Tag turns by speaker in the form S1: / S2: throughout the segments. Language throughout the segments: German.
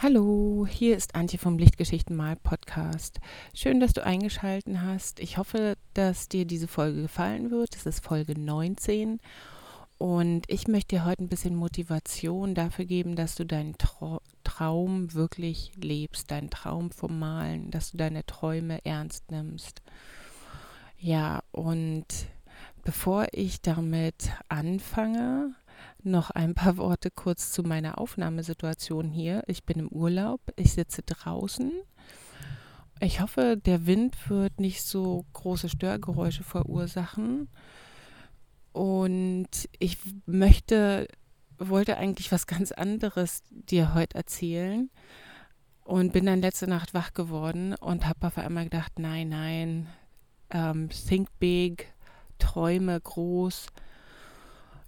S1: Hallo, hier ist Antje vom Lichtgeschichten mal Podcast. Schön, dass du eingeschalten hast. Ich hoffe, dass dir diese Folge gefallen wird. Es ist Folge 19 und ich möchte dir heute ein bisschen Motivation dafür geben, dass du deinen Tra Traum wirklich lebst, deinen Traum vom Malen, dass du deine Träume ernst nimmst. Ja, und bevor ich damit anfange, noch ein paar Worte kurz zu meiner Aufnahmesituation hier. Ich bin im Urlaub, ich sitze draußen. Ich hoffe, der Wind wird nicht so große Störgeräusche verursachen. Und ich möchte, wollte eigentlich was ganz anderes dir heute erzählen und bin dann letzte Nacht wach geworden und habe auf einmal gedacht, nein, nein, ähm, think big, träume groß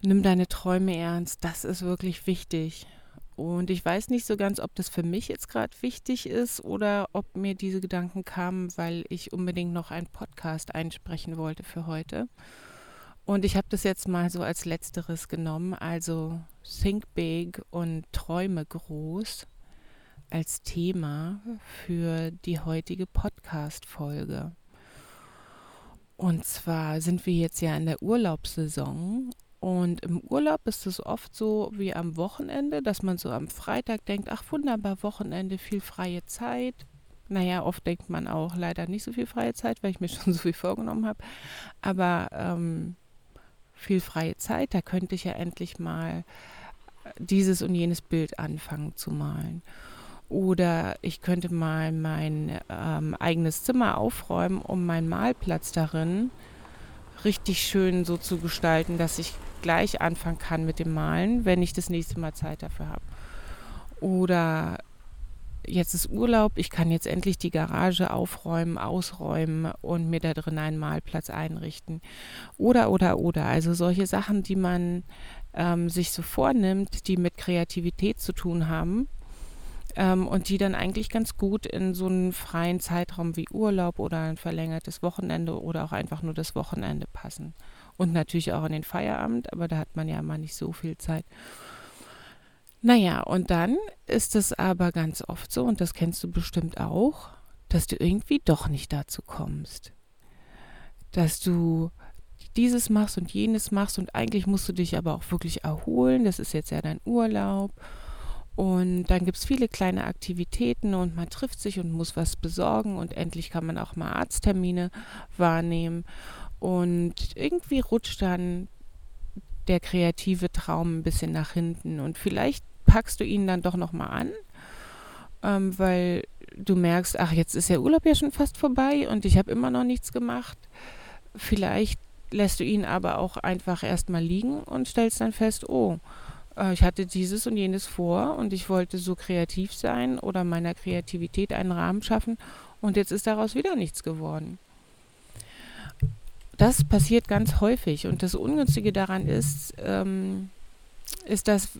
S1: nimm deine Träume ernst, das ist wirklich wichtig. Und ich weiß nicht so ganz, ob das für mich jetzt gerade wichtig ist oder ob mir diese Gedanken kamen, weil ich unbedingt noch einen Podcast einsprechen wollte für heute. Und ich habe das jetzt mal so als letzteres genommen, also Think Big und Träume groß als Thema für die heutige Podcast-Folge. Und zwar sind wir jetzt ja in der Urlaubssaison und im Urlaub ist es oft so wie am Wochenende, dass man so am Freitag denkt, ach wunderbar, Wochenende, viel freie Zeit. Naja, oft denkt man auch leider nicht so viel freie Zeit, weil ich mir schon so viel vorgenommen habe. Aber ähm, viel freie Zeit, da könnte ich ja endlich mal dieses und jenes Bild anfangen zu malen. Oder ich könnte mal mein ähm, eigenes Zimmer aufräumen, um meinen Malplatz darin richtig schön so zu gestalten, dass ich gleich anfangen kann mit dem Malen, wenn ich das nächste Mal Zeit dafür habe. Oder jetzt ist Urlaub, ich kann jetzt endlich die Garage aufräumen, ausräumen und mir da drin einen Malplatz einrichten. Oder, oder, oder. Also solche Sachen, die man ähm, sich so vornimmt, die mit Kreativität zu tun haben ähm, und die dann eigentlich ganz gut in so einen freien Zeitraum wie Urlaub oder ein verlängertes Wochenende oder auch einfach nur das Wochenende passen. Und natürlich auch an den Feierabend, aber da hat man ja mal nicht so viel Zeit. Naja, und dann ist es aber ganz oft so, und das kennst du bestimmt auch, dass du irgendwie doch nicht dazu kommst. Dass du dieses machst und jenes machst und eigentlich musst du dich aber auch wirklich erholen. Das ist jetzt ja dein Urlaub. Und dann gibt es viele kleine Aktivitäten und man trifft sich und muss was besorgen und endlich kann man auch mal Arzttermine wahrnehmen. Und irgendwie rutscht dann der kreative Traum ein bisschen nach hinten. Und vielleicht packst du ihn dann doch nochmal an, ähm, weil du merkst, ach, jetzt ist der Urlaub ja schon fast vorbei und ich habe immer noch nichts gemacht. Vielleicht lässt du ihn aber auch einfach erstmal liegen und stellst dann fest, oh, äh, ich hatte dieses und jenes vor und ich wollte so kreativ sein oder meiner Kreativität einen Rahmen schaffen und jetzt ist daraus wieder nichts geworden das passiert ganz häufig. Und das Ungünstige daran ist, ähm, ist, dass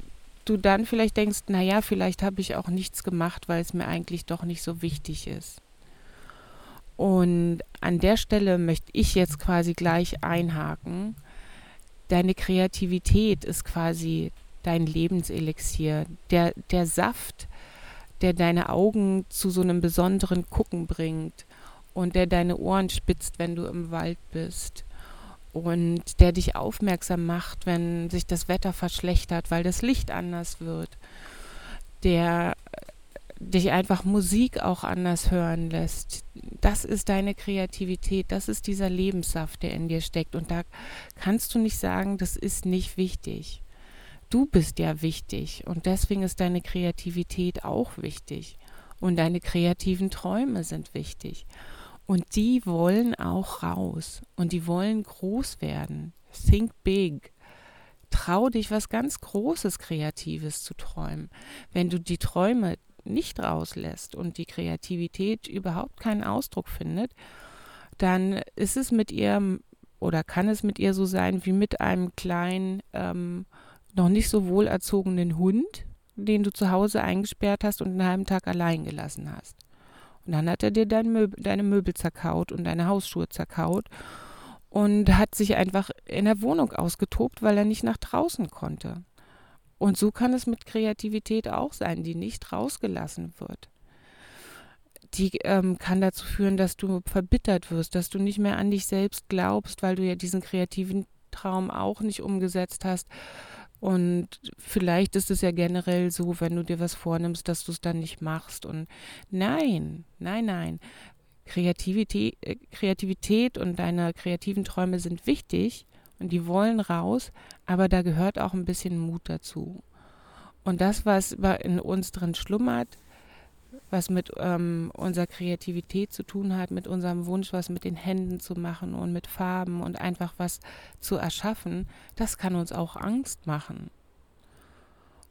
S1: du dann vielleicht denkst, naja, vielleicht habe ich auch nichts gemacht, weil es mir eigentlich doch nicht so wichtig ist. Und an der Stelle möchte ich jetzt quasi gleich einhaken. Deine Kreativität ist quasi dein Lebenselixier, der, der Saft, der deine Augen zu so einem besonderen Gucken bringt und der deine Ohren spitzt, wenn du im Wald bist und der dich aufmerksam macht, wenn sich das Wetter verschlechtert, weil das Licht anders wird, der dich einfach Musik auch anders hören lässt. Das ist deine Kreativität, das ist dieser Lebenssaft, der in dir steckt. Und da kannst du nicht sagen, das ist nicht wichtig. Du bist ja wichtig und deswegen ist deine Kreativität auch wichtig. Und deine kreativen Träume sind wichtig. Und die wollen auch raus und die wollen groß werden. Think big. Trau dich, was ganz Großes, Kreatives zu träumen. Wenn du die Träume nicht rauslässt und die Kreativität überhaupt keinen Ausdruck findet, dann ist es mit ihr oder kann es mit ihr so sein wie mit einem kleinen, ähm, noch nicht so wohlerzogenen Hund, den du zu Hause eingesperrt hast und einen halben Tag allein gelassen hast. Und dann hat er dir dein Möbel, deine Möbel zerkaut und deine Hausschuhe zerkaut und hat sich einfach in der Wohnung ausgetobt, weil er nicht nach draußen konnte. Und so kann es mit Kreativität auch sein, die nicht rausgelassen wird. Die ähm, kann dazu führen, dass du verbittert wirst, dass du nicht mehr an dich selbst glaubst, weil du ja diesen kreativen Traum auch nicht umgesetzt hast. Und vielleicht ist es ja generell so, wenn du dir was vornimmst, dass du es dann nicht machst. Und nein, nein, nein. Kreativität, äh, Kreativität und deine kreativen Träume sind wichtig und die wollen raus, aber da gehört auch ein bisschen Mut dazu. Und das, was in uns drin schlummert, was mit ähm, unserer Kreativität zu tun hat, mit unserem Wunsch, was mit den Händen zu machen und mit Farben und einfach was zu erschaffen, das kann uns auch Angst machen.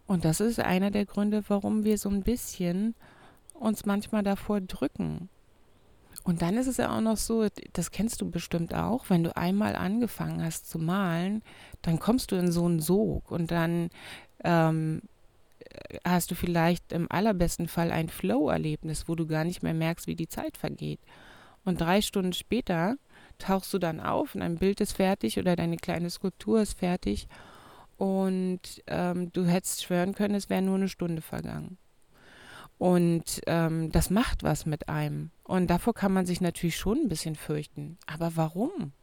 S1: Und das ist einer der Gründe, warum wir so ein bisschen uns manchmal davor drücken. Und dann ist es ja auch noch so, das kennst du bestimmt auch, wenn du einmal angefangen hast zu malen, dann kommst du in so einen Sog und dann ähm, hast du vielleicht im allerbesten Fall ein Flow-Erlebnis, wo du gar nicht mehr merkst, wie die Zeit vergeht. Und drei Stunden später tauchst du dann auf und ein Bild ist fertig oder deine kleine Skulptur ist fertig und ähm, du hättest schwören können, es wäre nur eine Stunde vergangen. Und ähm, das macht was mit einem. Und davor kann man sich natürlich schon ein bisschen fürchten. Aber warum?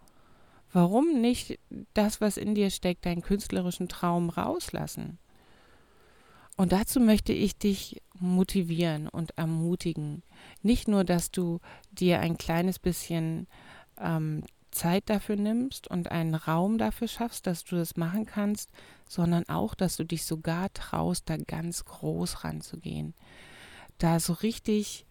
S1: Warum nicht das, was in dir steckt, deinen künstlerischen Traum rauslassen? Und dazu möchte ich dich motivieren und ermutigen. Nicht nur, dass du dir ein kleines bisschen ähm, Zeit dafür nimmst und einen Raum dafür schaffst, dass du das machen kannst, sondern auch, dass du dich sogar traust, da ganz groß ranzugehen da so richtig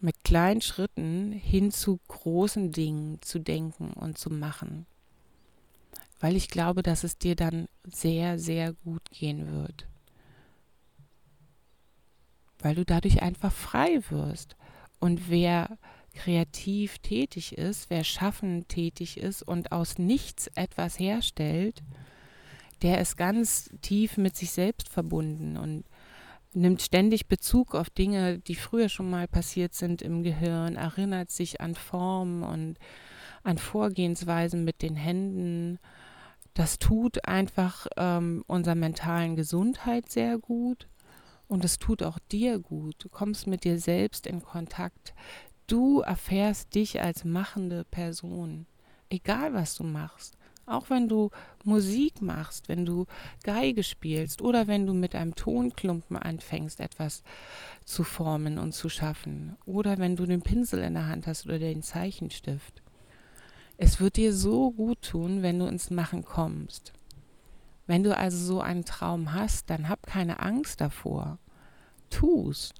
S1: mit kleinen Schritten hin zu großen Dingen zu denken und zu machen. Weil ich glaube, dass es dir dann sehr, sehr gut gehen wird. Weil du dadurch einfach frei wirst. Und wer kreativ tätig ist, wer schaffend tätig ist und aus nichts etwas herstellt, der ist ganz tief mit sich selbst verbunden und nimmt ständig Bezug auf Dinge, die früher schon mal passiert sind im Gehirn, erinnert sich an Formen und an Vorgehensweisen mit den Händen. Das tut einfach ähm, unserer mentalen Gesundheit sehr gut und es tut auch dir gut. Du kommst mit dir selbst in Kontakt. Du erfährst dich als machende Person, egal was du machst. Auch wenn du Musik machst, wenn du Geige spielst oder wenn du mit einem Tonklumpen anfängst, etwas zu formen und zu schaffen. Oder wenn du den Pinsel in der Hand hast oder den Zeichenstift. Es wird dir so gut tun, wenn du ins Machen kommst. Wenn du also so einen Traum hast, dann hab keine Angst davor. Tu's.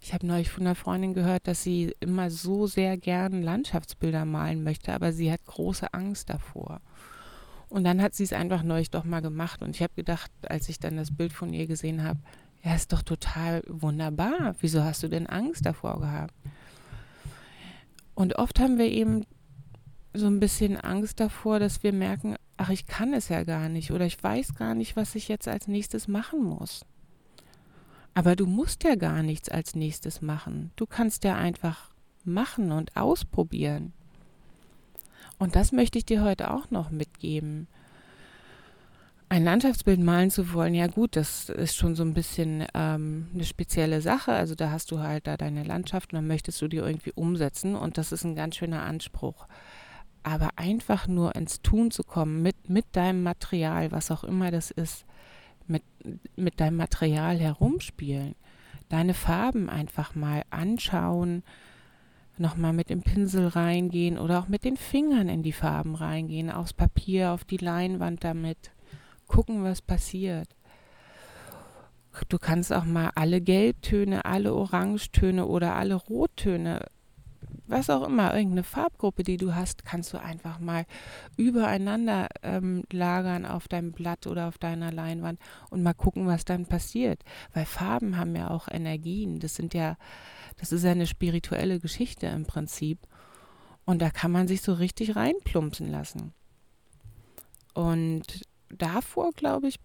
S1: Ich habe neulich von einer Freundin gehört, dass sie immer so sehr gern Landschaftsbilder malen möchte, aber sie hat große Angst davor. Und dann hat sie es einfach neulich doch mal gemacht. Und ich habe gedacht, als ich dann das Bild von ihr gesehen habe, ja, ist doch total wunderbar. Wieso hast du denn Angst davor gehabt? Und oft haben wir eben so ein bisschen Angst davor, dass wir merken, ach, ich kann es ja gar nicht oder ich weiß gar nicht, was ich jetzt als nächstes machen muss. Aber du musst ja gar nichts als nächstes machen. Du kannst ja einfach machen und ausprobieren. Und das möchte ich dir heute auch noch mitgeben. Ein Landschaftsbild malen zu wollen, ja gut, das ist schon so ein bisschen ähm, eine spezielle Sache. Also da hast du halt da deine Landschaft und dann möchtest du die irgendwie umsetzen und das ist ein ganz schöner Anspruch. Aber einfach nur ins Tun zu kommen mit, mit deinem Material, was auch immer das ist, mit, mit deinem Material herumspielen, deine Farben einfach mal anschauen, nochmal mit dem Pinsel reingehen oder auch mit den Fingern in die Farben reingehen, aufs Papier, auf die Leinwand damit, gucken, was passiert. Du kannst auch mal alle Gelbtöne, alle Orangetöne oder alle Rottöne was auch immer, irgendeine Farbgruppe, die du hast, kannst du einfach mal übereinander ähm, lagern auf deinem Blatt oder auf deiner Leinwand und mal gucken, was dann passiert. Weil Farben haben ja auch Energien. Das sind ja, das ist ja eine spirituelle Geschichte im Prinzip. Und da kann man sich so richtig reinplumpsen lassen. Und davor, glaube ich,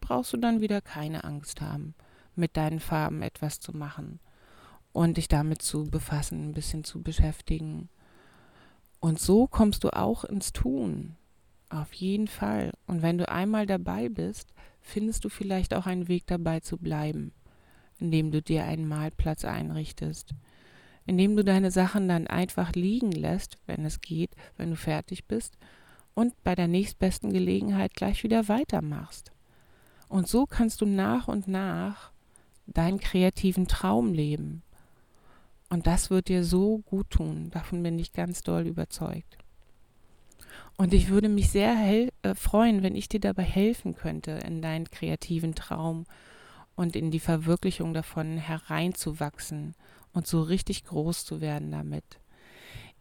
S1: brauchst du dann wieder keine Angst haben, mit deinen Farben etwas zu machen und dich damit zu befassen, ein bisschen zu beschäftigen. Und so kommst du auch ins Tun. Auf jeden Fall. Und wenn du einmal dabei bist, findest du vielleicht auch einen Weg dabei zu bleiben, indem du dir einen Malplatz einrichtest, indem du deine Sachen dann einfach liegen lässt, wenn es geht, wenn du fertig bist, und bei der nächstbesten Gelegenheit gleich wieder weitermachst. Und so kannst du nach und nach deinen kreativen Traum leben. Und das wird dir so gut tun, davon bin ich ganz doll überzeugt. Und ich würde mich sehr äh, freuen, wenn ich dir dabei helfen könnte, in deinen kreativen Traum und in die Verwirklichung davon hereinzuwachsen und so richtig groß zu werden damit.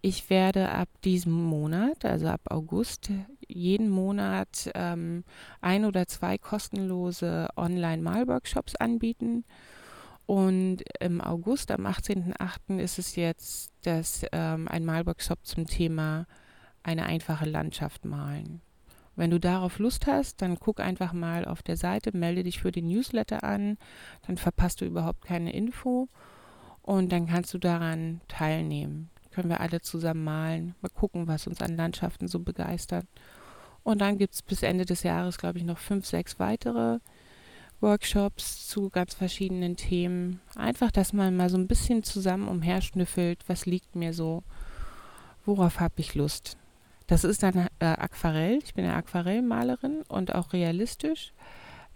S1: Ich werde ab diesem Monat, also ab August, jeden Monat ähm, ein oder zwei kostenlose Online-Malworkshops anbieten. Und im August, am 18.08. ist es jetzt das, ähm, ein Malworkshop zum Thema eine einfache Landschaft malen. Wenn du darauf Lust hast, dann guck einfach mal auf der Seite, melde dich für den Newsletter an, dann verpasst du überhaupt keine Info und dann kannst du daran teilnehmen. Können wir alle zusammen malen, mal gucken, was uns an Landschaften so begeistert. Und dann gibt es bis Ende des Jahres, glaube ich, noch fünf, sechs weitere Workshops zu ganz verschiedenen Themen. Einfach, dass man mal so ein bisschen zusammen umherschnüffelt, was liegt mir so, worauf habe ich Lust. Das ist dann äh, Aquarell. Ich bin ja Aquarellmalerin und auch realistisch.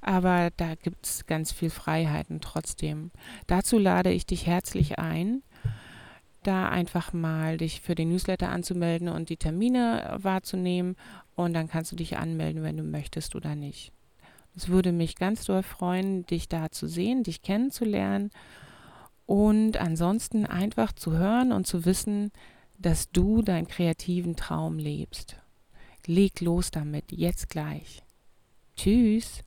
S1: Aber da gibt es ganz viel Freiheiten trotzdem. Dazu lade ich dich herzlich ein, da einfach mal dich für den Newsletter anzumelden und die Termine wahrzunehmen. Und dann kannst du dich anmelden, wenn du möchtest oder nicht. Es würde mich ganz doll freuen, dich da zu sehen, dich kennenzulernen und ansonsten einfach zu hören und zu wissen, dass du deinen kreativen Traum lebst. Leg los damit, jetzt gleich. Tschüss.